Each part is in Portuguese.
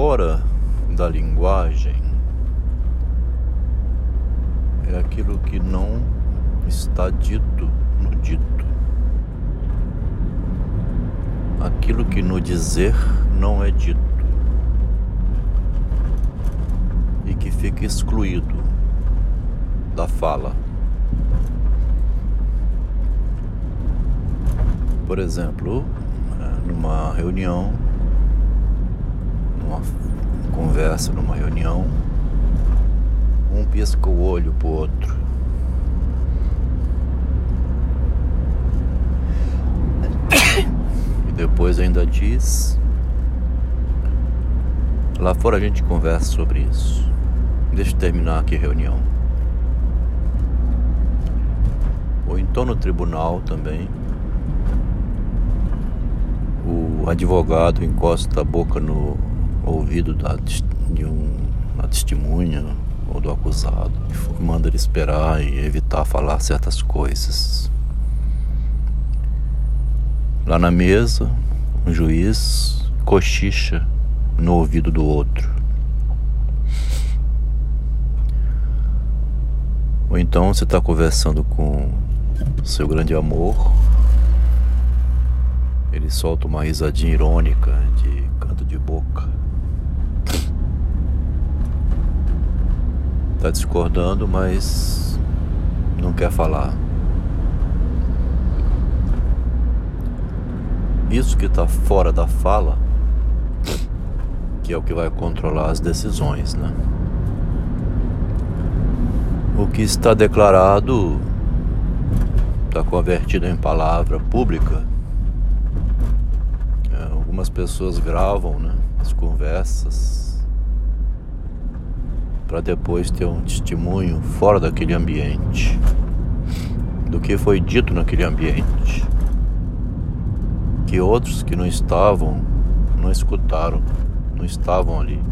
fora da linguagem é aquilo que não está dito no dito. Aquilo que no dizer não é dito e que fica excluído da fala. Por exemplo, numa reunião, numa conversa, numa reunião, um pisca o olho pro outro. E depois ainda diz. Lá fora a gente conversa sobre isso. Deixa eu terminar aqui a reunião. Ou então no tribunal também. O advogado encosta a boca no ouvido da, de um, uma testemunha ou do acusado, manda ele esperar e evitar falar certas coisas. Lá na mesa, um juiz cochicha no ouvido do outro. Ou então você está conversando com seu grande amor, ele solta uma risadinha irônica de canto de boca. Tá discordando, mas não quer falar. Isso que está fora da fala, que é o que vai controlar as decisões, né? O que está declarado está convertido em palavra pública. É, algumas pessoas gravam né, as conversas para depois ter um testemunho fora daquele ambiente do que foi dito naquele ambiente que outros que não estavam não escutaram, não estavam ali.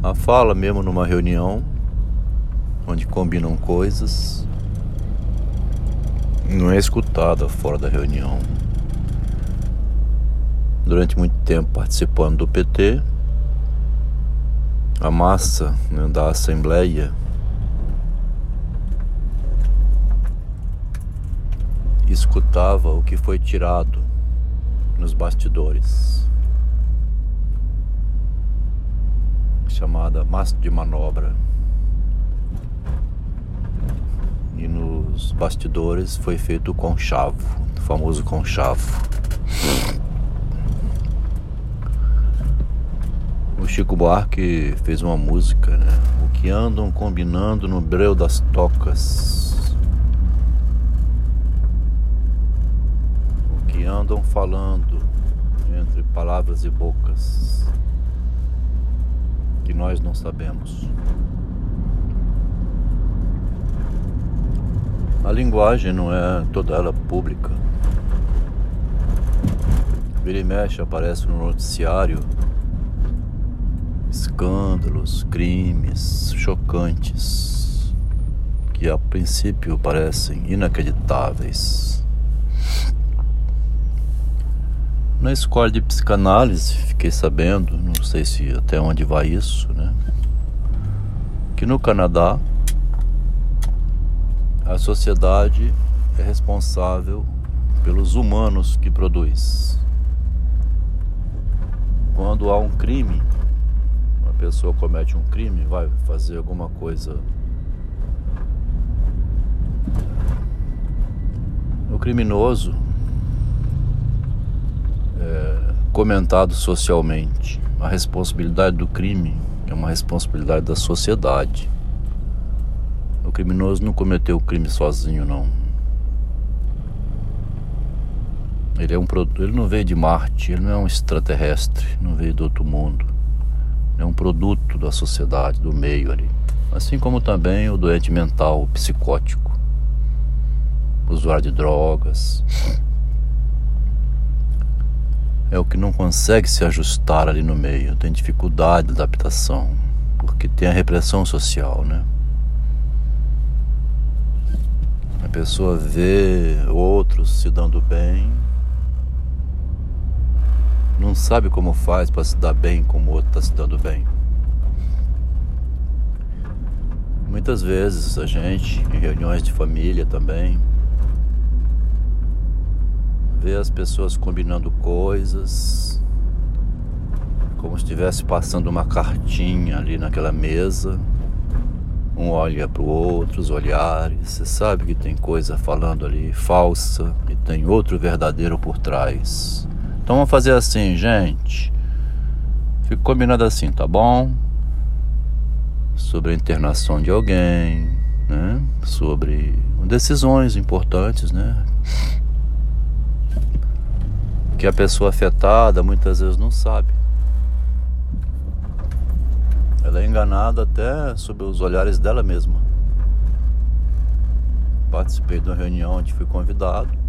A fala mesmo numa reunião onde combinam coisas não é escutada fora da reunião durante muito tempo participando do PT, a massa né, da Assembleia escutava o que foi tirado nos bastidores, chamada massa de manobra. E nos bastidores foi feito o conchavo, o famoso conchavo. O Chico Buarque fez uma música, né? O que andam combinando no breu das tocas. O que andam falando entre palavras e bocas. Que nós não sabemos. A linguagem não é toda ela pública. Vira e mexe aparece no noticiário escândalos, crimes chocantes que a princípio parecem inacreditáveis. Na escola de psicanálise, fiquei sabendo, não sei se até onde vai isso, né? Que no Canadá a sociedade é responsável pelos humanos que produz. Quando há um crime, pessoa comete um crime, vai fazer alguma coisa. O criminoso é comentado socialmente. A responsabilidade do crime é uma responsabilidade da sociedade. O criminoso não cometeu o crime sozinho, não. Ele é um produto, ele não veio de Marte, ele não é um extraterrestre, não veio do outro mundo é um produto da sociedade, do meio ali. Assim como também o doente mental, o psicótico, o usuário de drogas. É o que não consegue se ajustar ali no meio, tem dificuldade de adaptação, porque tem a repressão social, né? A pessoa vê outros se dando bem sabe como faz para se dar bem como o outro está se dando bem. Muitas vezes a gente, em reuniões de família também, vê as pessoas combinando coisas, como se estivesse passando uma cartinha ali naquela mesa. Um olha para o outro, os olhares. Você sabe que tem coisa falando ali falsa e tem outro verdadeiro por trás. Então vamos fazer assim, gente. Fico combinado assim, tá bom? Sobre a internação de alguém, né? Sobre decisões importantes, né? Que a pessoa afetada muitas vezes não sabe. Ela é enganada até sob os olhares dela mesma. Participei de uma reunião onde fui convidado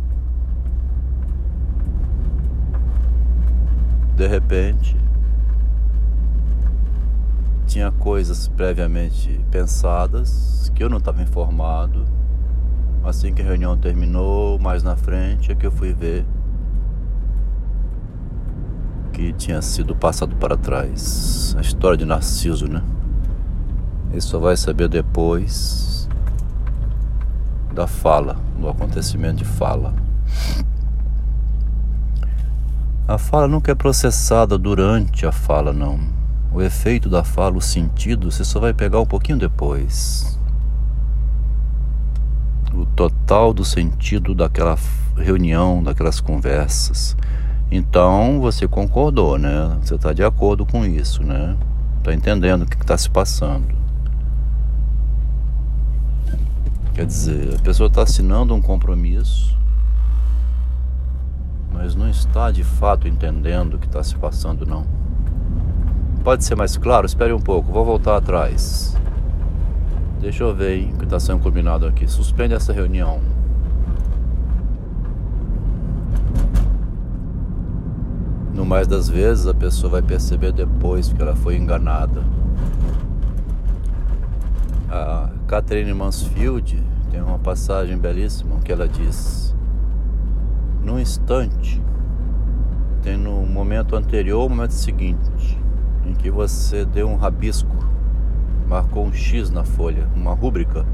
de repente tinha coisas previamente pensadas que eu não estava informado. Assim que a reunião terminou, mais na frente é que eu fui ver que tinha sido passado para trás. A história de Narciso, né? Ele só vai saber depois da fala, do acontecimento de fala. A fala nunca é processada durante a fala, não. O efeito da fala, o sentido, você só vai pegar um pouquinho depois. O total do sentido daquela reunião, daquelas conversas. Então você concordou, né? Você está de acordo com isso, né? Está entendendo o que está se passando. Quer dizer, a pessoa está assinando um compromisso mas não está de fato entendendo o que está se passando, não. Pode ser mais claro? Espere um pouco, vou voltar atrás. Deixa eu ver hein, o que está sendo combinado aqui. Suspende essa reunião. No mais das vezes, a pessoa vai perceber depois que ela foi enganada. A Catherine Mansfield tem uma passagem belíssima que ela diz: num instante, tem no momento anterior o momento seguinte, em que você deu um rabisco, marcou um X na folha, uma rúbrica.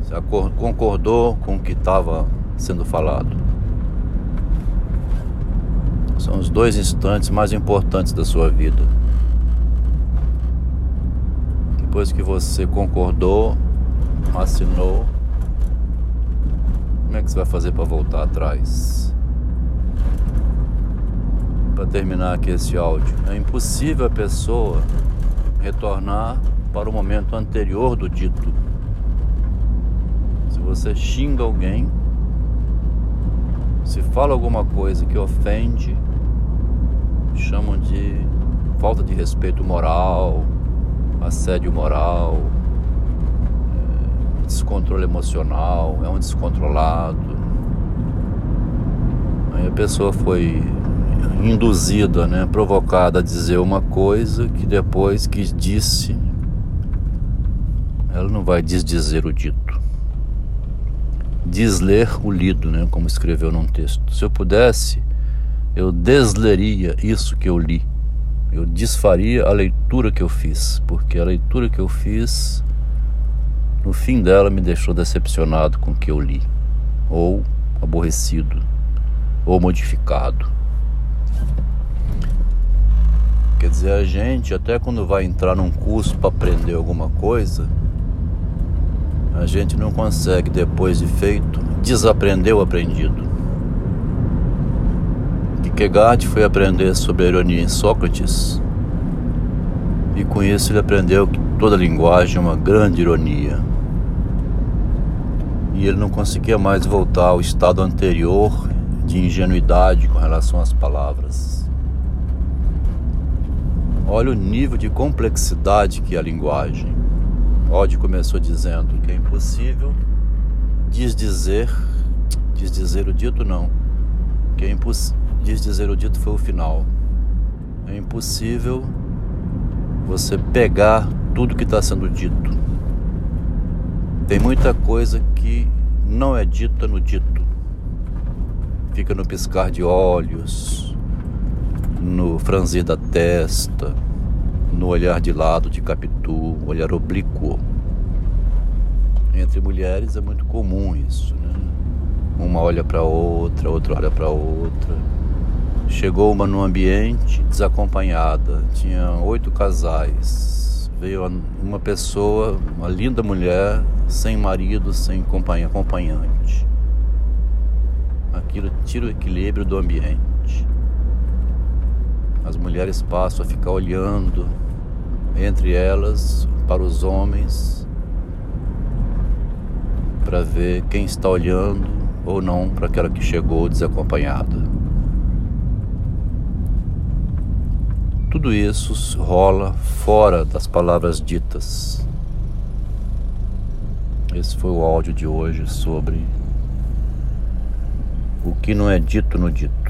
Você concordou com o que estava sendo falado. São os dois instantes mais importantes da sua vida. Depois que você concordou, assinou, como é que você vai fazer para voltar atrás? Para terminar aqui esse áudio, é impossível a pessoa retornar para o momento anterior do dito. Se você xinga alguém, se fala alguma coisa que ofende, chamam de falta de respeito moral, assédio moral, descontrole emocional, é um descontrolado. Aí a pessoa foi induzida, né, provocada a dizer uma coisa que depois que disse, ela não vai desdizer o dito. Desler o lido, né, como escreveu num texto. Se eu pudesse, eu desleria isso que eu li. Eu desfaria a leitura que eu fiz, porque a leitura que eu fiz no fim dela me deixou decepcionado com o que eu li, ou aborrecido, ou modificado. Quer dizer, a gente, até quando vai entrar num curso para aprender alguma coisa, a gente não consegue, depois de feito, desaprender o aprendido. Kierkegaard foi aprender sobre a ironia em Sócrates, e com isso ele aprendeu que toda linguagem é uma grande ironia e ele não conseguia mais voltar ao estado anterior de ingenuidade com relação às palavras. Olha o nível de complexidade que é a linguagem. Odd começou dizendo que é impossível desdizer, desdizer o dito não, que é impossível, desdizer o dito foi o final. É impossível você pegar tudo que está sendo dito tem muita coisa que não é dita no dito. fica no piscar de olhos, no franzir da testa, no olhar de lado de capitu, olhar oblíquo. Entre mulheres é muito comum isso, né? Uma olha para outra, outra olha para outra. Chegou uma no ambiente desacompanhada, tinha oito casais. Veio uma pessoa, uma linda mulher, sem marido, sem acompanhante. Aquilo tira o equilíbrio do ambiente. As mulheres passam a ficar olhando entre elas para os homens para ver quem está olhando ou não para aquela que chegou desacompanhada. Tudo isso rola fora das palavras ditas. Esse foi o áudio de hoje sobre o que não é dito no dito.